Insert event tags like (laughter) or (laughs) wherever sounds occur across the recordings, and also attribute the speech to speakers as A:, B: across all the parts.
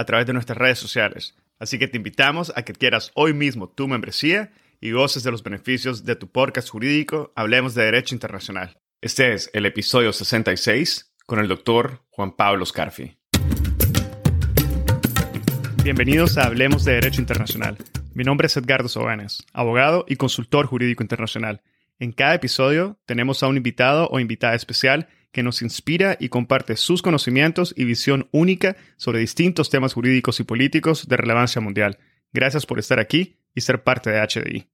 A: a través de nuestras redes sociales. Así que te invitamos a que quieras hoy mismo tu membresía y goces de los beneficios de tu podcast jurídico Hablemos de Derecho Internacional. Este es el episodio 66 con el doctor Juan Pablo Scarfi. Bienvenidos a Hablemos de Derecho Internacional. Mi nombre es Edgardo Sobanes, abogado y consultor jurídico internacional. En cada episodio tenemos a un invitado o invitada especial que nos inspira y comparte sus conocimientos y visión única sobre distintos temas jurídicos y políticos de relevancia mundial. Gracias por estar aquí y ser parte de HDI.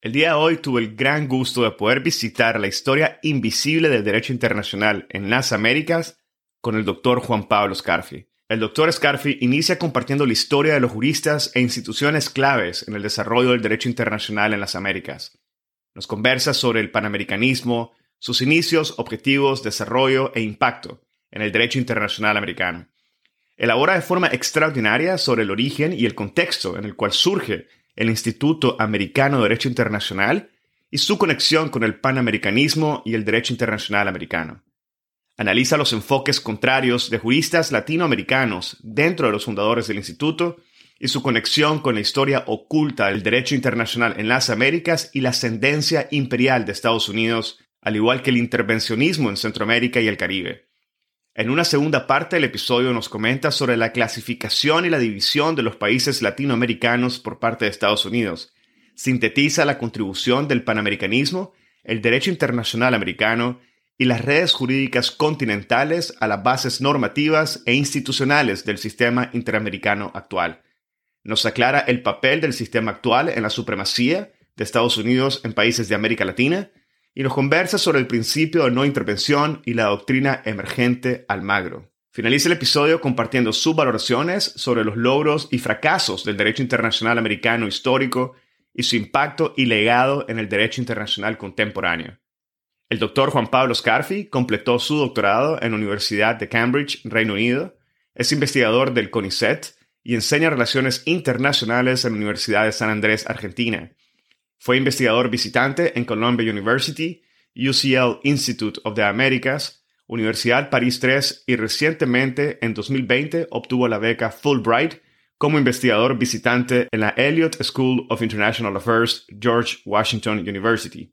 A: El día de hoy tuve el gran gusto de poder visitar la historia invisible del derecho internacional en las Américas con el doctor Juan Pablo Scarfi. El doctor Scarfi inicia compartiendo la historia de los juristas e instituciones claves en el desarrollo del derecho internacional en las Américas. Nos conversa sobre el panamericanismo, sus inicios, objetivos, desarrollo e impacto en el derecho internacional americano. Elabora de forma extraordinaria sobre el origen y el contexto en el cual surge el Instituto Americano de Derecho Internacional y su conexión con el panamericanismo y el derecho internacional americano. Analiza los enfoques contrarios de juristas latinoamericanos dentro de los fundadores del instituto y su conexión con la historia oculta del derecho internacional en las Américas y la ascendencia imperial de Estados Unidos al igual que el intervencionismo en Centroamérica y el Caribe. En una segunda parte del episodio nos comenta sobre la clasificación y la división de los países latinoamericanos por parte de Estados Unidos. Sintetiza la contribución del panamericanismo, el derecho internacional americano y las redes jurídicas continentales a las bases normativas e institucionales del sistema interamericano actual. Nos aclara el papel del sistema actual en la supremacía de Estados Unidos en países de América Latina, y nos conversa sobre el principio de no intervención y la doctrina emergente Almagro. Finaliza el episodio compartiendo sus valoraciones sobre los logros y fracasos del derecho internacional americano histórico y su impacto y legado en el derecho internacional contemporáneo. El doctor Juan Pablo Scarfi completó su doctorado en la Universidad de Cambridge, Reino Unido, es investigador del CONICET y enseña relaciones internacionales en la Universidad de San Andrés, Argentina fue investigador visitante en Columbia University, UCL Institute of the Americas, Universidad París III y recientemente, en 2020, obtuvo la beca Fulbright como investigador visitante en la Elliott School of International Affairs, George Washington University.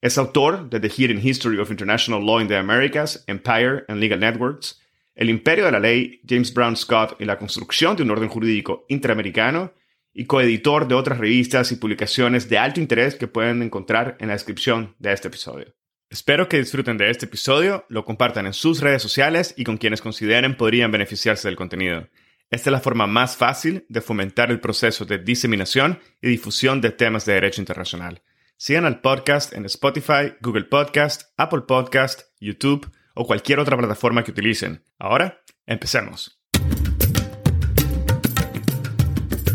A: Es autor de The Hidden History of International Law in the Americas, Empire and Legal Networks, El Imperio de la Ley, James Brown Scott y la construcción de un orden jurídico interamericano, y coeditor de otras revistas y publicaciones de alto interés que pueden encontrar en la descripción de este episodio. Espero que disfruten de este episodio, lo compartan en sus redes sociales y con quienes consideren podrían beneficiarse del contenido. Esta es la forma más fácil de fomentar el proceso de diseminación y difusión de temas de derecho internacional. Sigan al podcast en Spotify, Google Podcast, Apple Podcast, YouTube o cualquier otra plataforma que utilicen. Ahora, empecemos.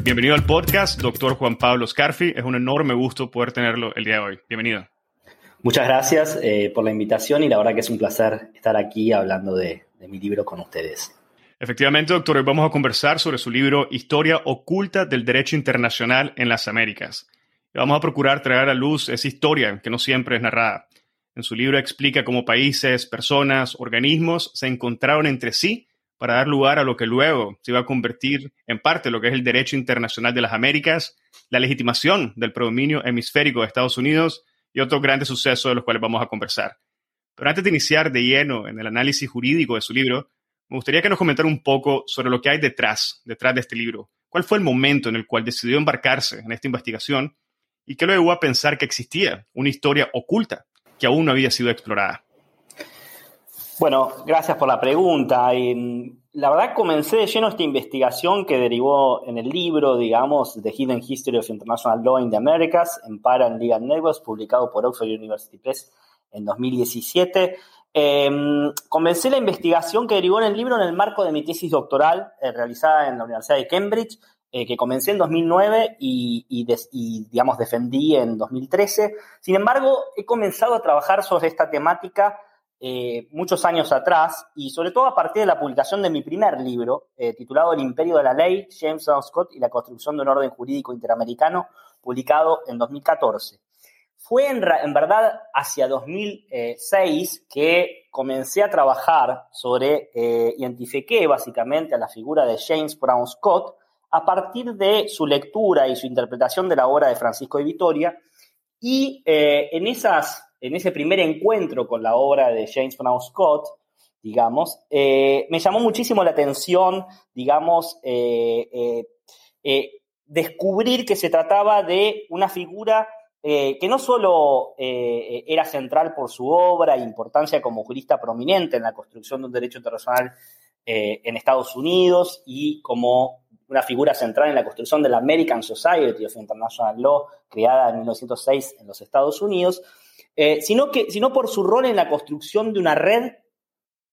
A: Bienvenido al podcast, doctor Juan Pablo Scarfi. Es un enorme gusto poder tenerlo el día de hoy. Bienvenido.
B: Muchas gracias eh, por la invitación y la verdad que es un placer estar aquí hablando de, de mi libro con ustedes.
A: Efectivamente, doctor, hoy vamos a conversar sobre su libro Historia oculta del derecho internacional en las Américas. Y vamos a procurar traer a luz esa historia que no siempre es narrada. En su libro explica cómo países, personas, organismos se encontraron entre sí para dar lugar a lo que luego se iba a convertir en parte lo que es el derecho internacional de las Américas, la legitimación del predominio hemisférico de Estados Unidos y otros grandes sucesos de los cuales vamos a conversar. Pero antes de iniciar de lleno en el análisis jurídico de su libro, me gustaría que nos comentara un poco sobre lo que hay detrás, detrás de este libro. ¿Cuál fue el momento en el cual decidió embarcarse en esta investigación y qué lo llevó a pensar que existía una historia oculta que aún no había sido explorada?
B: Bueno, gracias por la pregunta. La verdad comencé de lleno esta investigación que derivó en el libro, digamos, The Hidden History of International Law in the Americas, en Para and Legal Networks, publicado por Oxford University Press en 2017. Em, comencé la investigación que derivó en el libro en el marco de mi tesis doctoral eh, realizada en la Universidad de Cambridge, eh, que comencé en 2009 y, y, digamos, defendí en 2013. Sin embargo, he comenzado a trabajar sobre esta temática eh, muchos años atrás y sobre todo a partir de la publicación de mi primer libro, eh, titulado El Imperio de la Ley, James Brown Scott y la construcción de un orden jurídico interamericano, publicado en 2014. Fue en, verdad hacia 2006 que comencé a trabajar sobre, eh, identifiqué básicamente a la figura de James Brown Scott a partir de su lectura y su interpretación de la obra de Francisco de Vitoria y en esas en ese primer encuentro con la obra de James Brown Scott, digamos, eh, me llamó muchísimo la atención, digamos, eh, eh, descubrir que se trataba de una figura que no solo era central por su obra e importancia como jurista prominente en la construcción de un derecho internacional en Estados Unidos y como una figura central en la construcción de la American Society of International Law, creada en 1906 en los Estados Unidos, eh, sino, que, sino por su rol en la construcción de una red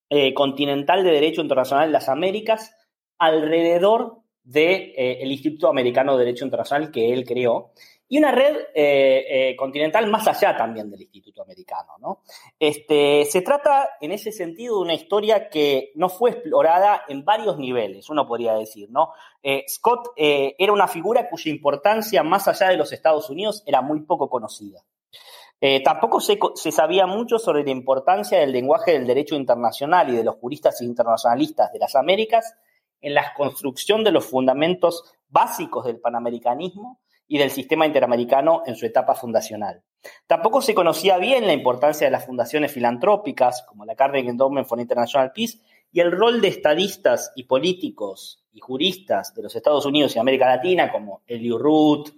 B: eh, continental de derecho internacional en las Américas alrededor del de, eh, Instituto Americano de Derecho Internacional que él creó, y una red continental más allá también del Instituto Americano. ¿no? Este, se trata, en ese sentido, de una historia que no fue explorada en varios niveles, uno podría decir. ¿no? Scott era una figura cuya importancia, más allá de los Estados Unidos, era muy poco conocida. Eh, tampoco se, sabía mucho sobre la importancia del lenguaje del derecho internacional y de los juristas internacionalistas de las Américas en la construcción de los fundamentos básicos del panamericanismo y del sistema interamericano en su etapa fundacional. Tampoco se conocía bien la importancia de las fundaciones filantrópicas, como la Carnegie Endowment for International Peace, y el rol de estadistas y políticos y juristas de los Estados Unidos y América Latina, como Eliu Root,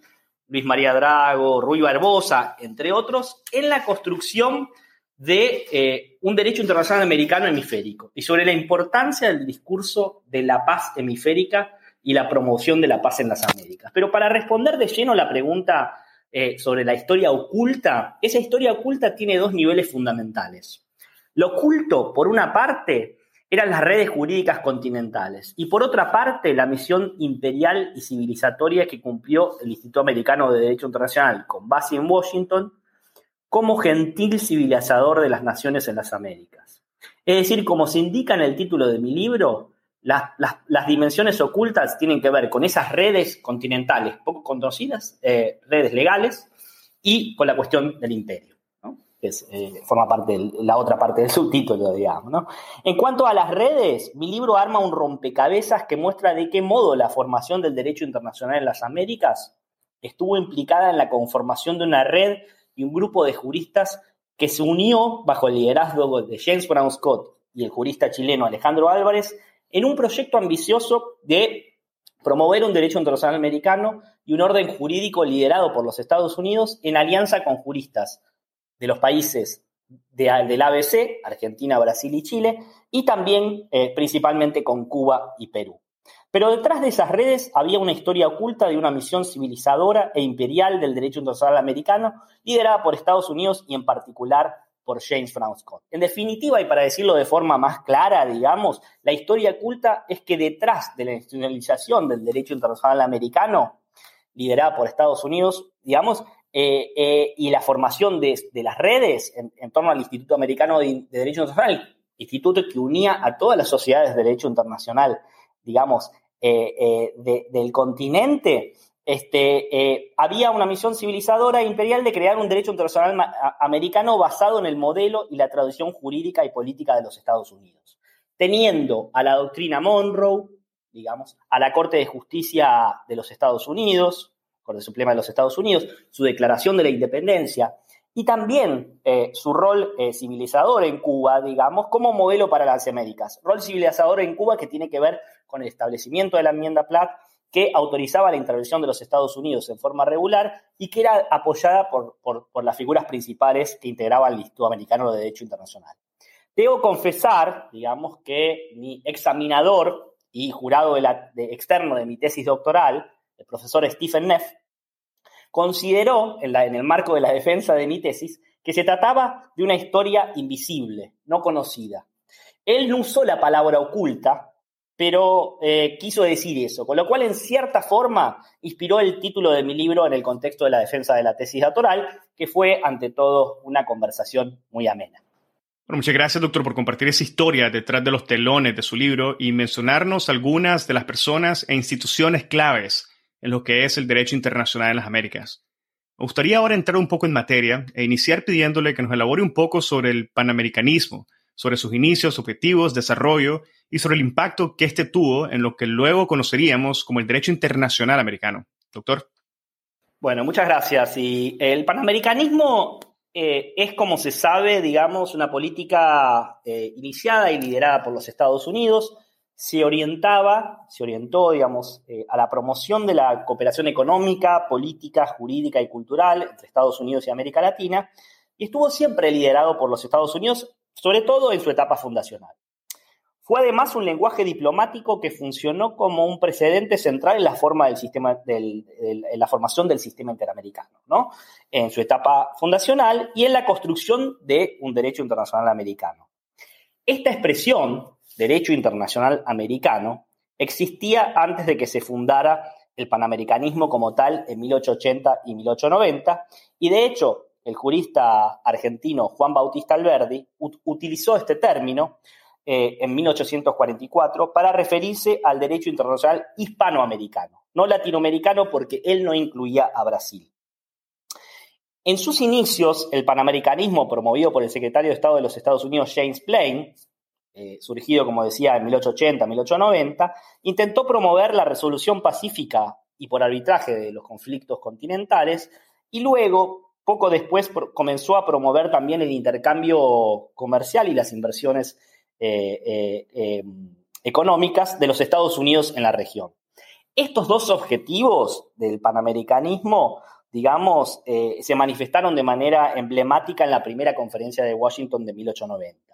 B: Luis María Drago, Rui Barbosa, entre otros, en la construcción de eh, un derecho internacional americano hemisférico y sobre la importancia del discurso de la paz hemisférica y la promoción de la paz en las Américas. Pero para responder de lleno la pregunta eh, sobre la historia oculta, esa historia oculta tiene dos niveles fundamentales. Lo oculto, por una parte, eran las redes jurídicas continentales. Y por otra parte, la misión imperial y civilizatoria que cumplió el Instituto Americano de Derecho Internacional con base en Washington como gentil civilizador de las naciones en las Américas. Es decir, como se indica en el título de mi libro, las, dimensiones ocultas tienen que ver con esas redes continentales poco conocidas, eh, redes legales, y con la cuestión del imperio que eh, forma parte de la otra parte del subtítulo, digamos. ¿no? En cuanto a las redes, mi libro arma un rompecabezas que muestra de qué modo la formación del derecho internacional en las Américas estuvo implicada en la conformación de una red y un grupo de juristas que se unió bajo el liderazgo de James Brown Scott y el jurista chileno Alejandro Álvarez en un proyecto ambicioso de promover un derecho internacional americano y un orden jurídico liderado por los Estados Unidos en alianza con juristas de los países del ABC, Argentina, Brasil y Chile, y también eh, principalmente con Cuba y Perú. Pero detrás de esas redes había una historia oculta de una misión civilizadora e imperial del derecho internacional americano, liderada por Estados Unidos y en particular por James Brown Scott. En definitiva, y para decirlo de forma más clara, digamos, la historia oculta es que detrás de la institucionalización del derecho internacional americano, liderada por Estados Unidos, digamos, eh, eh, y la formación de, las redes en, torno al Instituto Americano de, Derecho Internacional, instituto que unía a todas las sociedades de derecho internacional, digamos, eh, del continente, este, había una misión civilizadora e imperial de crear un derecho internacional americano basado en el modelo y la tradición jurídica y política de los Estados Unidos, teniendo a la doctrina Monroe, digamos, a la Corte de Justicia de los Estados Unidos, Corte Suprema de los Estados Unidos, su declaración de la independencia y también eh, su rol eh, civilizador en Cuba, digamos, como modelo para las Américas. Rol civilizador en Cuba que tiene que ver con el establecimiento de la enmienda Platt que autorizaba la intervención de los Estados Unidos en forma regular y que era apoyada por, las figuras principales que integraban el Instituto Americano de Derecho Internacional. Debo confesar, digamos, que mi examinador y jurado de externo de mi tesis doctoral, el profesor Stephen Neff, consideró, en, el marco de la defensa de mi tesis, que se trataba de una historia invisible, no conocida. Él no usó la palabra oculta, pero eh, quiso decir eso, con lo cual en cierta forma inspiró el título de mi libro en el contexto de la defensa de la tesis doctoral, que fue ante todo una conversación muy amena.
A: Muchas gracias, doctor, por compartir esa historia detrás de los telones de su libro y mencionarnos algunas de las personas e instituciones claves en lo que es el derecho internacional en las Américas. Me gustaría ahora entrar un poco en materia e iniciar pidiéndole que nos elabore un poco sobre el panamericanismo, sobre sus inicios, objetivos, desarrollo y sobre el impacto que éste tuvo en lo que luego conoceríamos como el derecho internacional americano. Doctor.
B: Bueno, muchas gracias. Y el panamericanismo eh, es, como se sabe, digamos, una política eh, iniciada y liderada por los Estados Unidos se orientaba, se orientó, digamos, eh, a la promoción de la cooperación económica, política, jurídica y cultural entre Estados Unidos y América Latina, y estuvo siempre liderado por los Estados Unidos, sobre todo en su etapa fundacional. Fue además un lenguaje diplomático que funcionó como un precedente central en la, forma del la formación del sistema interamericano, ¿no? en su etapa fundacional y en la construcción de un derecho internacional americano. Esta expresión, derecho internacional americano existía antes de que se fundara el panamericanismo como tal en 1880 y 1890, y de hecho el jurista argentino Juan Bautista Alberdi utilizó este término eh, en 1844 para referirse al derecho internacional hispanoamericano, no latinoamericano porque él no incluía a Brasil. En sus inicios, el panamericanismo promovido por el secretario de Estado de los Estados Unidos, James Plain, eh, surgido, como decía, en 1880-1890, intentó promover la resolución pacífica y por arbitraje de los conflictos continentales y luego, poco después, comenzó a promover también el intercambio comercial y las inversiones eh, eh, em, económicas de los Estados Unidos en la región. Estos dos objetivos del panamericanismo, digamos, se manifestaron de manera emblemática en la primera conferencia de Washington de 1890.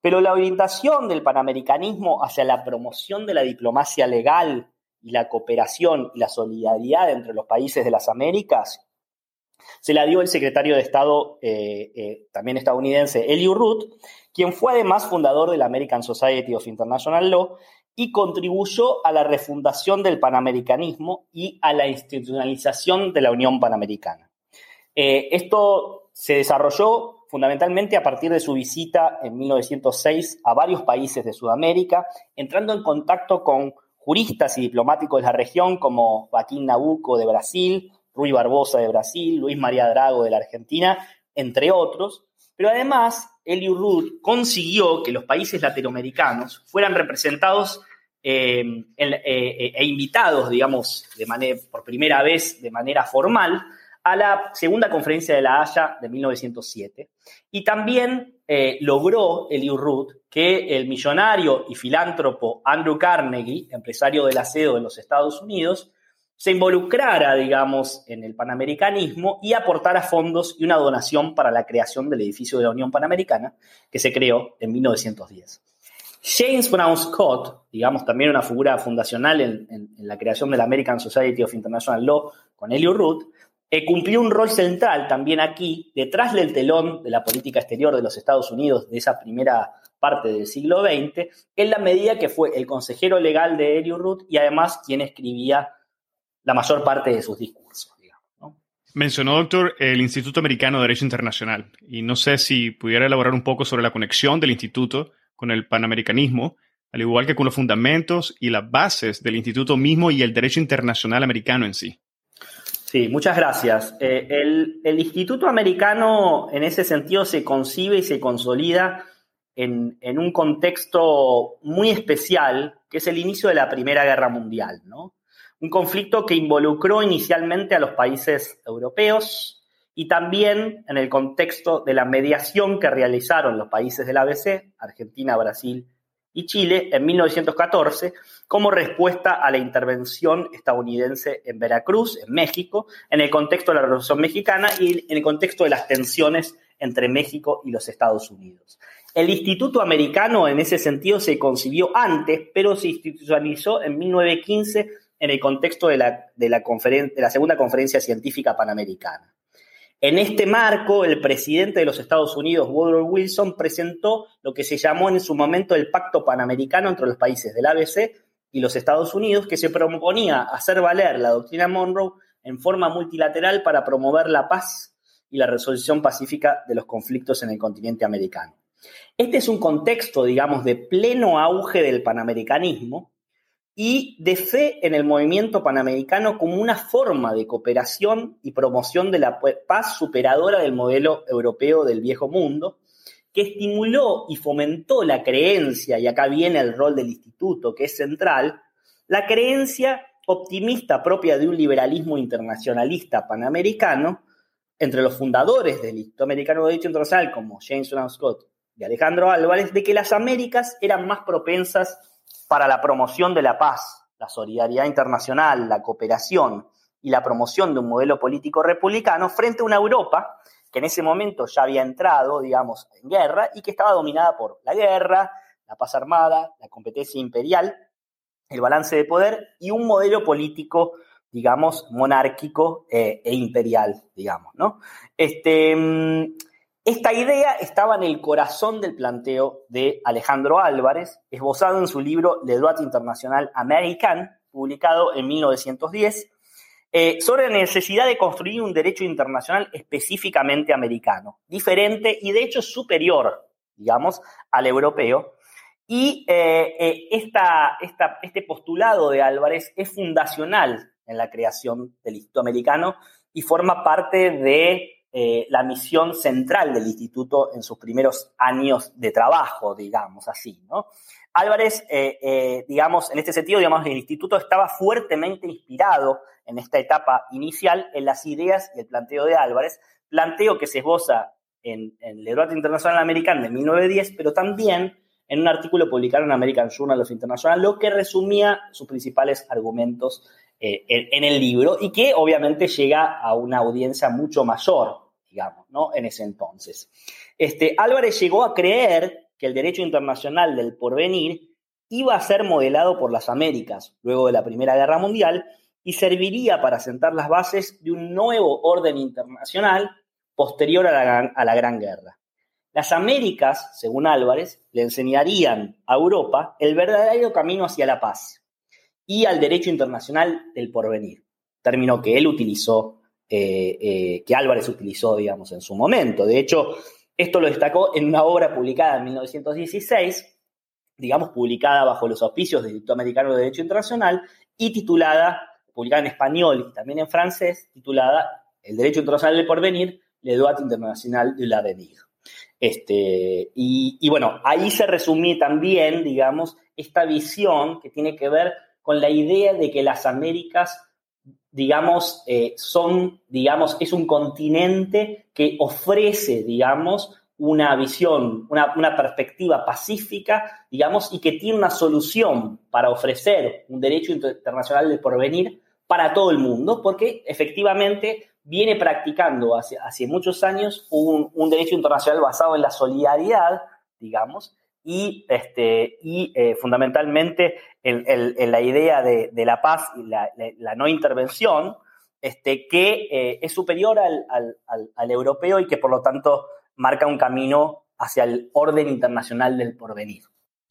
B: Pero la orientación del panamericanismo hacia la promoción de la diplomacia legal y la cooperación y la solidaridad entre los países de las Américas se la dio el secretario de Estado eh, eh, también estadounidense, Eliu Root, quien fue además fundador de la American Society of International Law y contribuyó a la refundación del panamericanismo y a la institucionalización de la Unión Panamericana. Eh, esto se desarrolló fundamentalmente a partir de su visita en 1906 a varios países de Sudamérica, entrando en contacto con juristas y diplomáticos de la región como Joaquín Nabuco de Brasil, Rui Barbosa de Brasil, Luis María Drago de la Argentina, entre otros. Pero además, Eliu Rudd consiguió que los países latinoamericanos fueran representados eh, eh, e invitados, digamos, de manera, por primera vez de manera formal a la segunda conferencia de La Haya de 1907 y también eh, logró Eliu Root que el millonario y filántropo Andrew Carnegie, empresario del acero en los Estados Unidos, se involucrara, digamos, en el panamericanismo y aportara fondos y una donación para la creación del edificio de la Unión Panamericana, que se creó en 1910. James Brown Scott, digamos también una figura fundacional en, la creación de la American Society of International Law con Eliot Root, cumplió un rol central también aquí, detrás del telón de la política exterior de los Estados Unidos de esa primera parte del siglo XX, en la medida que fue el consejero legal de Root y además quien escribía la mayor parte de sus discursos.
A: Mencionó, doctor, el Instituto Americano de Derecho Internacional y no sé si pudiera elaborar un poco sobre la conexión del instituto con el panamericanismo, al igual que con los fundamentos y las bases del instituto mismo y el derecho internacional americano en sí.
B: Sí, muchas gracias. Eh, el, Instituto Americano en ese sentido se concibe y se consolida en, en, un contexto muy especial, que es el inicio de la Primera Guerra Mundial, ¿no? Un conflicto que involucró inicialmente a los países europeos y también en el contexto de la mediación que realizaron los países del ABC, Argentina, Brasil y Chile, en 1914, como respuesta a la intervención estadounidense en Veracruz, en México, en el contexto de la Revolución Mexicana y en el contexto de las tensiones entre México y los Estados Unidos. El Instituto Americano en ese sentido se concibió antes, pero se institucionalizó en 1915 en el contexto de la, de la, de la Segunda Conferencia Científica Panamericana. En este marco, el presidente de los Estados Unidos, Woodrow Wilson, presentó lo que se llamó en su momento el Pacto Panamericano entre los países del ABC y los Estados Unidos, que se proponía hacer valer la doctrina Monroe en forma multilateral para promover la paz y la resolución pacífica de los conflictos en el continente americano. Este es un contexto, digamos, de pleno auge del panamericanismo, y de fe en el movimiento panamericano como una forma de cooperación y promoción de la paz superadora del modelo europeo del viejo mundo, que estimuló y fomentó la creencia, y acá viene el rol del instituto, que es central, la creencia optimista propia de un liberalismo internacionalista panamericano, entre los fundadores del Instituto Americano de Derecho Internacional, como James Brown Scott y Alejandro Álvarez, de que las Américas eran más propensas para la promoción de la paz, la solidaridad internacional, la cooperación y la promoción de un modelo político republicano frente a una Europa que en ese momento ya había entrado, digamos, en guerra y que estaba dominada por la guerra, la paz armada, la competencia imperial, el balance de poder y un modelo político, digamos, monárquico eh, e imperial, digamos, ¿no? Este, mm, esta idea estaba en el corazón del planteo de Alejandro Álvarez, esbozado en su libro Le droit international américain, publicado en 1910, eh, sobre la necesidad de construir un derecho internacional específicamente americano, diferente y de hecho superior, digamos, al europeo. Y eh, eh, este postulado de Álvarez es fundacional en la creación del Instituto Americano y forma parte de eh, la misión central del instituto en sus primeros años de trabajo, digamos así, ¿no? Álvarez, eh, eh, digamos, en este sentido, digamos, el instituto estaba fuertemente inspirado en esta etapa inicial en las ideas y el planteo de Álvarez, planteo que se esboza en, en el debate internacional americano de 1910, pero también en un artículo publicado en American Journal of International lo que resumía sus principales argumentos eh, en, el libro y que obviamente llega a una audiencia mucho mayor, digamos, ¿no? En ese entonces. Este, Álvarez llegó a creer que el derecho internacional del porvenir iba a ser modelado por las Américas luego de la Primera Guerra Mundial y serviría para sentar las bases de un nuevo orden internacional posterior a la, a la Gran Guerra. Las Américas, según Álvarez, le enseñarían a Europa el verdadero camino hacia la paz y al derecho internacional del porvenir, término que él utilizó, eh, eh, que Álvarez utilizó, digamos, en su momento. De hecho, esto lo destacó en una obra publicada en 1916, digamos, publicada bajo los auspicios del Instituto Americano de Derecho Internacional y titulada, publicada en español y también en francés, titulada El Derecho Internacional del Porvenir, Le droit international de l'avenir. Este, y, y bueno, ahí se resumía también, digamos, esta visión que tiene que ver con la idea de que las Américas, digamos, eh, son, digamos, es un continente que ofrece, digamos, una visión, una, una, perspectiva pacífica, digamos, y que tiene una solución para ofrecer un derecho internacional de porvenir para todo el mundo, porque efectivamente viene practicando hace, hace muchos años un, un, derecho internacional basado en la solidaridad, digamos, y, este, y eh, fundamentalmente en, la idea de, la paz y la, no intervención, este, que eh, es superior al, europeo y que por lo tanto marca un camino hacia el orden internacional del porvenir.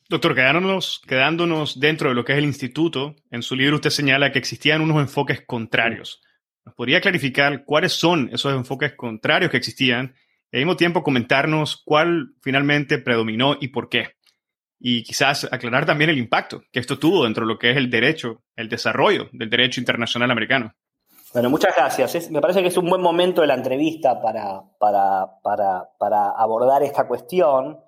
A: Doctor, quedándonos, quedándonos dentro de lo que es el instituto, en su libro usted señala que existían unos enfoques contrarios. ¿Nos podría clarificar cuáles son esos enfoques contrarios que existían y al mismo tiempo comentarnos cuál finalmente predominó y por qué? Y quizás aclarar también el impacto que esto tuvo dentro de lo que es el derecho, el desarrollo del derecho internacional americano.
B: Bueno, muchas gracias. me parece que es un buen momento de la entrevista para, para, abordar esta cuestión.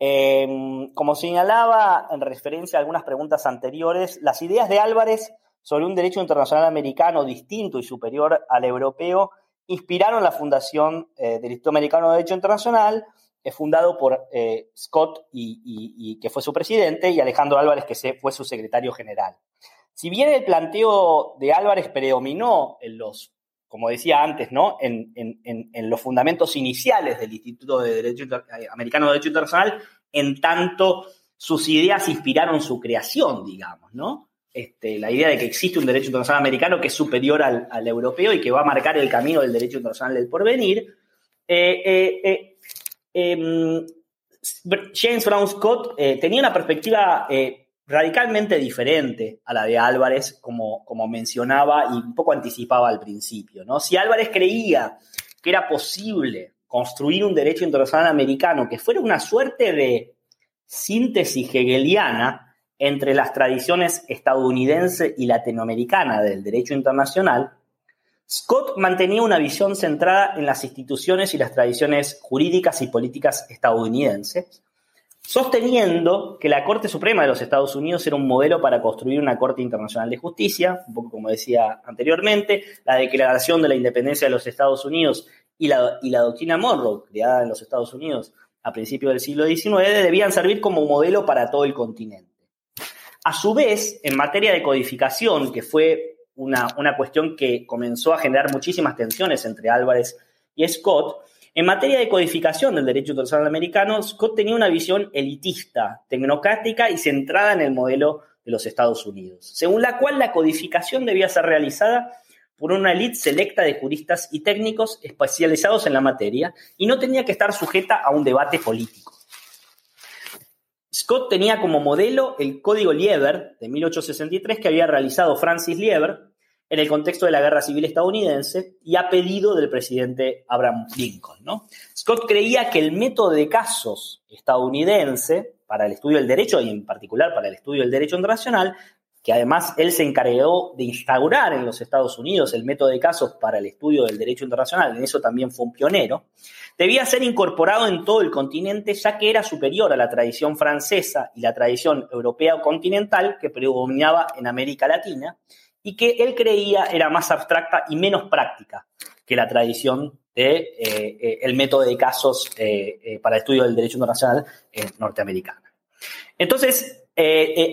B: Em, como señalaba en referencia a algunas preguntas anteriores, las ideas de Álvarez sobre un derecho internacional americano distinto y superior al europeo inspiraron la fundación eh, del Instituto Americano de Derecho Internacional, eh, fundado por eh, Scott, y, que fue su presidente, y Alejandro Álvarez, que fue su secretario general. Si bien el planteo de Álvarez predominó en los, como decía antes, ¿no? en, los fundamentos iniciales del Instituto de Derecho eh, Americano de Derecho Internacional, en tanto sus ideas inspiraron su creación, digamos, ¿no? Este, la idea de que existe un derecho internacional americano que es superior al, europeo y que va a marcar el camino del derecho internacional del porvenir. Eh, eh, em, James Brown Scott tenía una perspectiva radicalmente diferente a la de Álvarez, como, como mencionaba y un poco anticipaba al principio. ¿no? Si Álvarez creía que era posible construir un derecho internacional americano que fuera una suerte de síntesis hegeliana entre las tradiciones estadounidense y latinoamericana del derecho internacional, Scott mantenía una visión centrada en las instituciones y las tradiciones jurídicas y políticas estadounidenses, sosteniendo que la Corte Suprema de los Estados Unidos era un modelo para construir una Corte Internacional de Justicia, un poco como decía anteriormente, la Declaración de la Independencia de los Estados Unidos y la, doctrina Monroe, creada en los Estados Unidos a principios del siglo XIX, debían servir como modelo para todo el continente. A su vez, en materia de codificación, que fue una, una cuestión que comenzó a generar muchísimas tensiones entre Álvarez y Scott, en materia de codificación del derecho internacional americano, Scott tenía una visión elitista, tecnocrática y centrada en el modelo de los Estados Unidos, según la cual la codificación debía ser realizada por una élite selecta de juristas y técnicos especializados en la materia y no tenía que estar sujeta a un debate político. Scott tenía como modelo el Código Lieber de 1863 que había realizado Francis Lieber en el contexto de la guerra civil estadounidense y a pedido del presidente Abraham Lincoln. Scott creía que el método de casos estadounidense para el estudio del derecho y en particular para el estudio del derecho internacional, que además él se encargó de instaurar en los Estados Unidos el método de casos para el estudio del derecho internacional, en eso también fue un pionero, debía ser incorporado en todo el continente ya que era superior a la tradición francesa y la tradición europea continental que predominaba en América Latina y que él creía era más abstracta y menos práctica que la tradición del de, eh, eh, método de casos eh, para estudio del derecho internacional norteamericano. Entonces,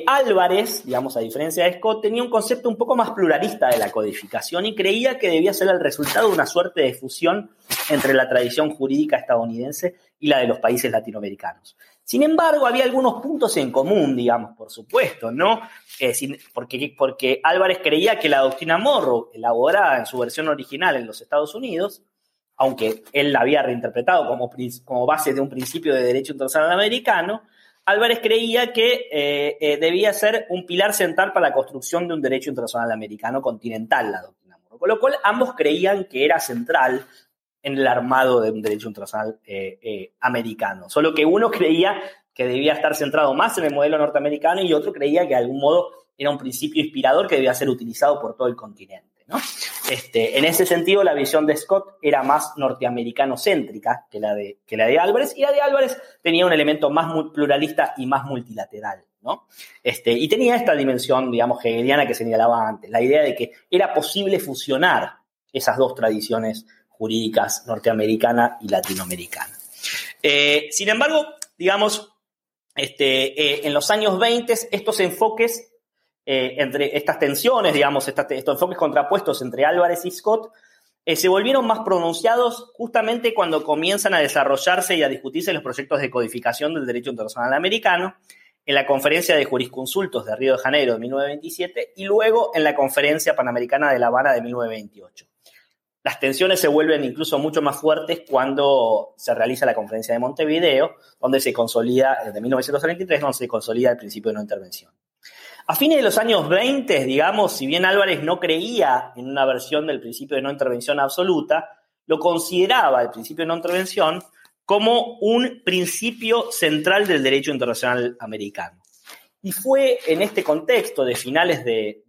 B: Álvarez, digamos, a diferencia de Scott, tenía un concepto un poco más pluralista de la codificación y creía que debía ser el resultado de una suerte de fusión entre la tradición jurídica estadounidense y la de los países latinoamericanos. Sin embargo, había algunos puntos en común, digamos, por supuesto, ¿no? Eh, porque, porque Álvarez creía que la doctrina Morrow, elaborada en su versión original en los Estados Unidos, aunque él la había reinterpretado como, como base de un principio de derecho internacional americano, Álvarez creía que eh, eh, debía ser un pilar central para la construcción de un derecho internacional americano continental, la doctrina Morrow. Con lo cual, ambos creían que era central en el armado de un derecho internacional eh, americano. Solo que uno creía que debía estar centrado más en el modelo norteamericano y otro creía que de algún modo era un principio inspirador que debía ser utilizado por todo el continente. ¿No? Este, en ese sentido, la visión de Scott era más norteamericano-céntrica que, la de, Álvarez, y la de Álvarez tenía un elemento más pluralista y más multilateral. Este, y tenía esta dimensión, digamos, hegeliana que señalaba antes, la idea de que era posible fusionar esas dos tradiciones jurídicas norteamericana y latinoamericana. Eh, sin embargo, digamos, este, eh, en los años 20 estos enfoques, eh, entre estas tensiones, digamos, estos enfoques contrapuestos entre Álvarez y Scott, se volvieron más pronunciados justamente cuando comienzan a desarrollarse y a discutirse los proyectos de codificación del derecho internacional americano, en la Conferencia de Jurisconsultos de Río de Janeiro de 1927 y luego en la Conferencia Panamericana de La Habana de 1928. Las tensiones se vuelven incluso mucho más fuertes cuando se realiza la Conferencia de Montevideo, donde se consolida, desde 1933, donde se consolida el principio de no intervención. A fines de los años 20, digamos, si bien Álvarez no creía en una versión del principio de no intervención absoluta, lo consideraba el principio de no intervención como un principio central del derecho internacional americano. Y fue en este contexto de finales de,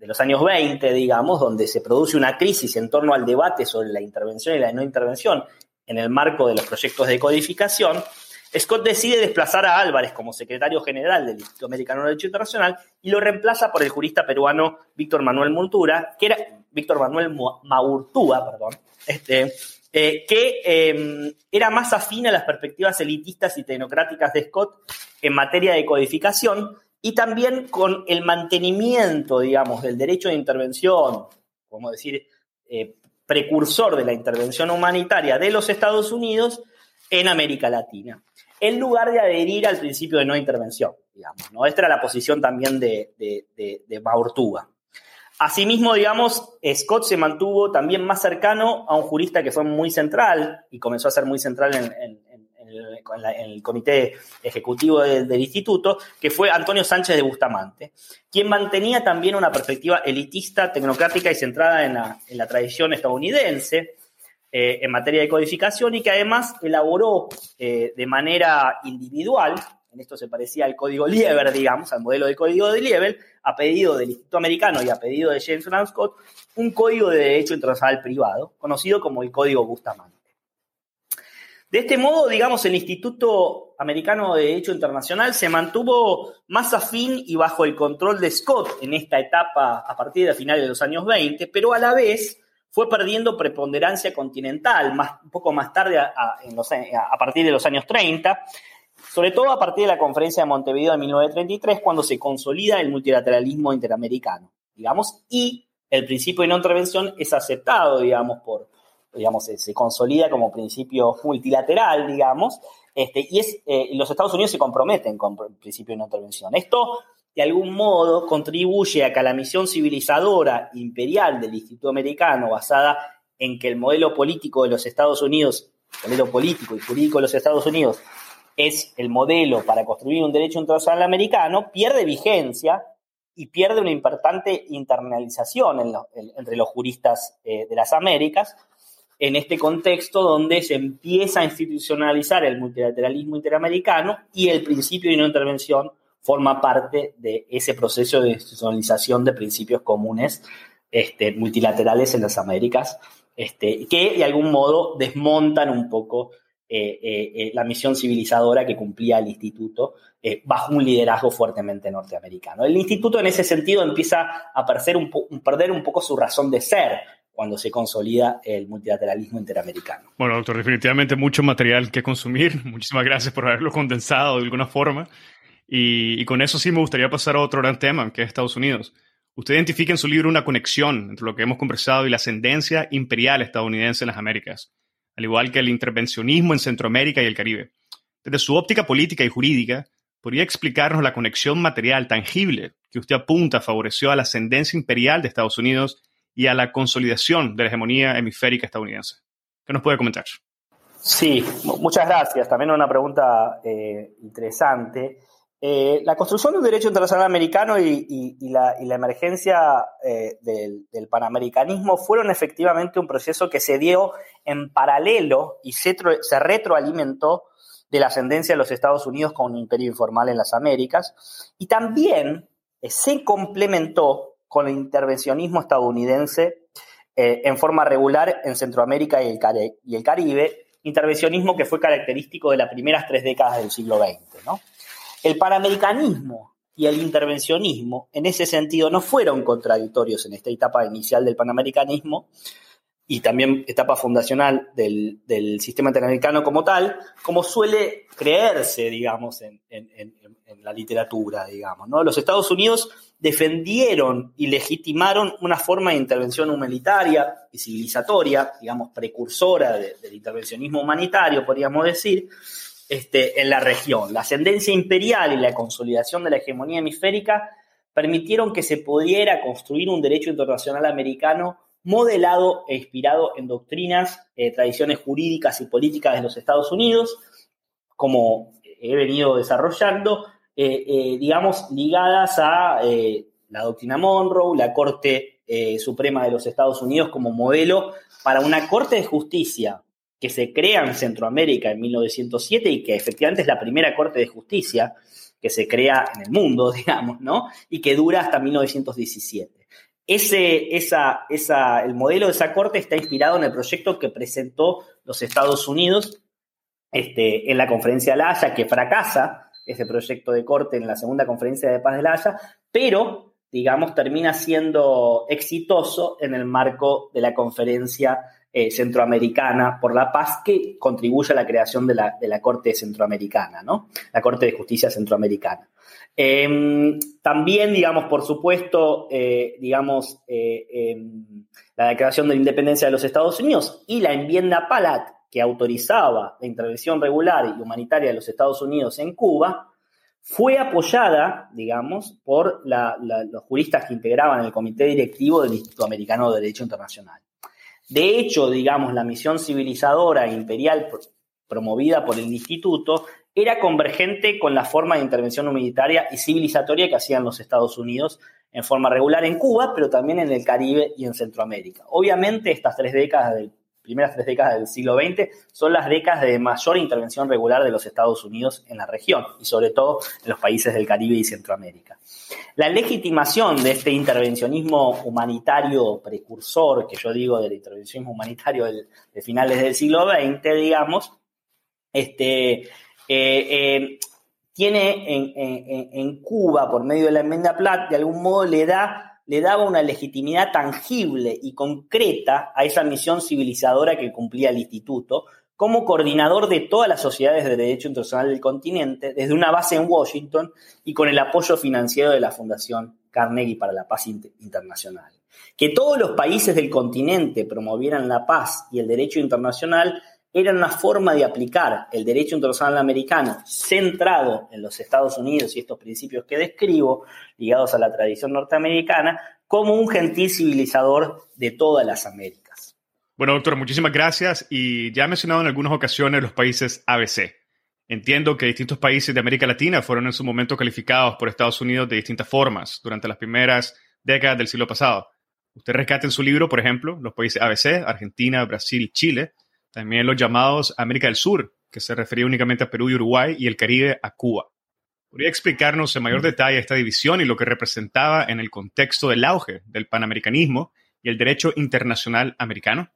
B: los años 20, digamos, donde se produce una crisis en torno al debate sobre la intervención y la no intervención en el marco de los proyectos de codificación, Scott decide desplazar a Álvarez como secretario general del Instituto Americano de Derecho Internacional y lo reemplaza por el jurista peruano Víctor Manuel Multura, que era Víctor Manuel Maurtúa, perdón, este, eh, que em, era más afín a las perspectivas elitistas y tecnocráticas de Scott en materia de codificación y también con el mantenimiento, digamos, del derecho de intervención, como decir, eh, precursor de la intervención humanitaria de los Estados Unidos en América Latina, en lugar de adherir al principio de no intervención, digamos. ¿no? Esta era la posición también de, de, de, de Asimismo, digamos, Scott se mantuvo también más cercano a un jurista que fue muy central y comenzó a ser muy central en, el, comité ejecutivo del, instituto, que fue Antonio Sánchez de Bustamante, quien mantenía también una perspectiva elitista, tecnocrática y centrada en la, tradición estadounidense eh, en materia de codificación y que además elaboró eh, de manera individual en esto se parecía al código Lieber, digamos, al modelo de código de Lieber, a pedido del Instituto Americano y a pedido de James Brown Scott, un código de derecho internacional privado, conocido como el Código Bustamante. De este modo, digamos, el Instituto Americano de Derecho Internacional se mantuvo más afín y bajo el control de Scott en esta etapa a partir de finales de los años 20, pero a la vez fue perdiendo preponderancia continental, más, un poco más tarde, a, partir de los años 30, sobre todo a partir de la conferencia de Montevideo de 1933, cuando se consolida el multilateralismo interamericano, digamos, y el principio de no intervención es aceptado, digamos, por, digamos, se, consolida como principio multilateral, digamos, este, y eh, los Estados Unidos se comprometen con el principio de no intervención. Esto, de algún modo, contribuye a que la misión civilizadora imperial del Instituto Americano, basada en que el modelo político de los Estados Unidos, el modelo político y jurídico de los Estados Unidos es el modelo para construir un derecho internacional americano, pierde vigencia y pierde una importante internalización entre los juristas eh, de las Américas en este contexto donde se empieza a institucionalizar el multilateralismo interamericano y el principio de no intervención forma parte de ese proceso de institucionalización de principios comunes este, multilaterales en las Américas, este, que de algún modo desmontan un poco eh, eh, eh, la misión civilizadora que cumplía el instituto bajo un liderazgo fuertemente norteamericano. El instituto en ese sentido empieza a perder un, perder un poco su razón de ser cuando se consolida el multilateralismo interamericano.
A: Bueno, doctor, definitivamente mucho material que consumir. (laughs) Muchísimas gracias por haberlo condensado de alguna forma. Y, y, con eso sí me gustaría pasar a otro gran tema, que es Estados Unidos. Usted identifica en su libro una conexión entre lo que hemos conversado y la ascendencia imperial estadounidense en las Américas al igual que el intervencionismo en Centroamérica y el Caribe. Desde su óptica política y jurídica, ¿podría explicarnos la conexión material tangible que usted apunta favoreció a la ascendencia imperial de Estados Unidos y a la consolidación de la hegemonía hemisférica estadounidense? ¿Qué nos puede comentar?
B: Sí, muchas gracias. También una pregunta eh, interesante. Eh, la construcción de un derecho internacional americano y, la, emergencia eh, del, panamericanismo fueron efectivamente un proceso que se dio en paralelo y se, retroalimentó de la ascendencia de los Estados Unidos con un imperio informal en las Américas y también eh, se complementó con el intervencionismo estadounidense en forma regular en Centroamérica y el, Caribe, intervencionismo que fue característico de las primeras tres décadas del siglo XX. ¿no? El panamericanismo y el intervencionismo, en ese sentido, no fueron contradictorios en esta etapa inicial del panamericanismo y también etapa fundacional del, sistema interamericano como tal, como suele creerse, digamos, en, la literatura, digamos. ¿no? Los Estados Unidos defendieron y legitimaron una forma de intervención humanitaria y civilizatoria, digamos, precursora del intervencionismo humanitario, podríamos decir, este, en la región. La ascendencia imperial y la consolidación de la hegemonía hemisférica permitieron que se pudiera construir un derecho internacional americano modelado e inspirado en doctrinas, eh, tradiciones jurídicas y políticas de los Estados Unidos, como he venido desarrollando, eh, eh, digamos, ligadas a la doctrina Monroe, la Corte Suprema de los Estados Unidos como modelo para una Corte de Justicia que se crea en Centroamérica en 1907 y que efectivamente es la primera Corte de Justicia que se crea en el mundo, (laughs) digamos, ¿no? Y que dura hasta 1917. Ese, esa, esa, el modelo de esa corte está inspirado en el proyecto que presentó los Estados Unidos este, en la conferencia de La Haya, que fracasa ese proyecto de corte en la segunda conferencia de paz de La Haya, pero, digamos, termina siendo exitoso en el marco de la conferencia eh, centroamericana por la paz que contribuye a la creación de la, de la Corte Centroamericana, ¿no? La Corte de Justicia Centroamericana. Em, también, digamos, por supuesto, eh, digamos, eh, em, la Declaración de la Independencia de los Estados Unidos y la enmienda Palat, que autorizaba la intervención regular y humanitaria de los Estados Unidos en Cuba, fue apoyada, digamos, por los juristas que integraban el comité directivo del Instituto Americano de Derecho Internacional. De hecho, digamos, la misión civilizadora e imperial promovida por el instituto era convergente con la forma de intervención humanitaria y civilizatoria que hacían los Estados Unidos en forma regular en Cuba, pero también en el Caribe y en Centroamérica. Obviamente, estas tres décadas del primeras tres décadas del siglo XX son las décadas de mayor intervención regular de los Estados Unidos en la región y sobre todo en los países del Caribe y Centroamérica. La legitimación de este intervencionismo humanitario precursor, que yo digo del intervencionismo humanitario de finales del siglo XX, digamos, este, eh, eh, tiene en, en, Cuba, por medio de la enmienda Platt, de algún modo le da le daba una legitimidad tangible y concreta a esa misión civilizadora que cumplía el instituto, como coordinador de todas las sociedades de derecho internacional del continente, desde una base en Washington y con el apoyo financiero de la Fundación Carnegie para la Paz Internacional. Que todos los países del continente promovieran la paz y el derecho internacional era una forma de aplicar el derecho internacional americano centrado en los Estados Unidos y estos principios que describo, ligados a la tradición norteamericana, como un gentil civilizador de todas las Américas.
A: Bueno, doctor, muchísimas gracias. Y ya he mencionado en algunas ocasiones los países ABC. Entiendo que distintos países de América Latina fueron en su momento calificados por Estados Unidos de distintas formas durante las primeras décadas del siglo pasado. Usted rescata en su libro, por ejemplo, los países ABC, Argentina, Brasil Chile, también los llamados América del Sur, que se refería únicamente a Perú y Uruguay, y el Caribe a Cuba. ¿Podría explicarnos en mayor detalle esta división y lo que representaba en el contexto del auge del panamericanismo y el derecho internacional americano?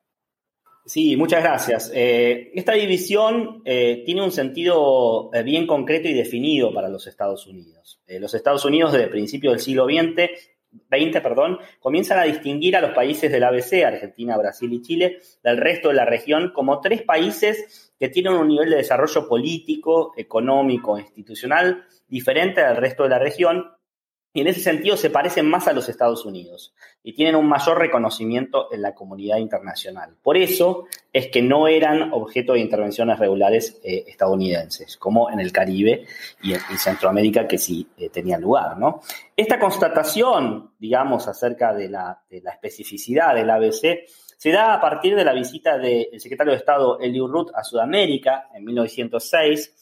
B: Sí, muchas gracias. Eh, esta división eh, tiene un sentido eh, bien concreto y definido para los Estados Unidos. los Estados Unidos desde el principio del siglo XX 20, perdón, comienzan a distinguir a los países del ABC, Argentina, Brasil y Chile, del resto de la región como tres países que tienen un nivel de desarrollo político, económico, institucional diferente del resto de la región y en ese sentido se parecen más a los Estados Unidos y tienen un mayor reconocimiento en la comunidad internacional. Por eso es que no eran objeto de intervenciones regulares eh, estadounidenses, como en el Caribe y en, Centroamérica que sí eh, tenían lugar. ¿no? Esta constatación, digamos, acerca de la, de la especificidad del ABC se da a partir de la visita del secretario de Estado Eliud Root a Sudamérica en 1906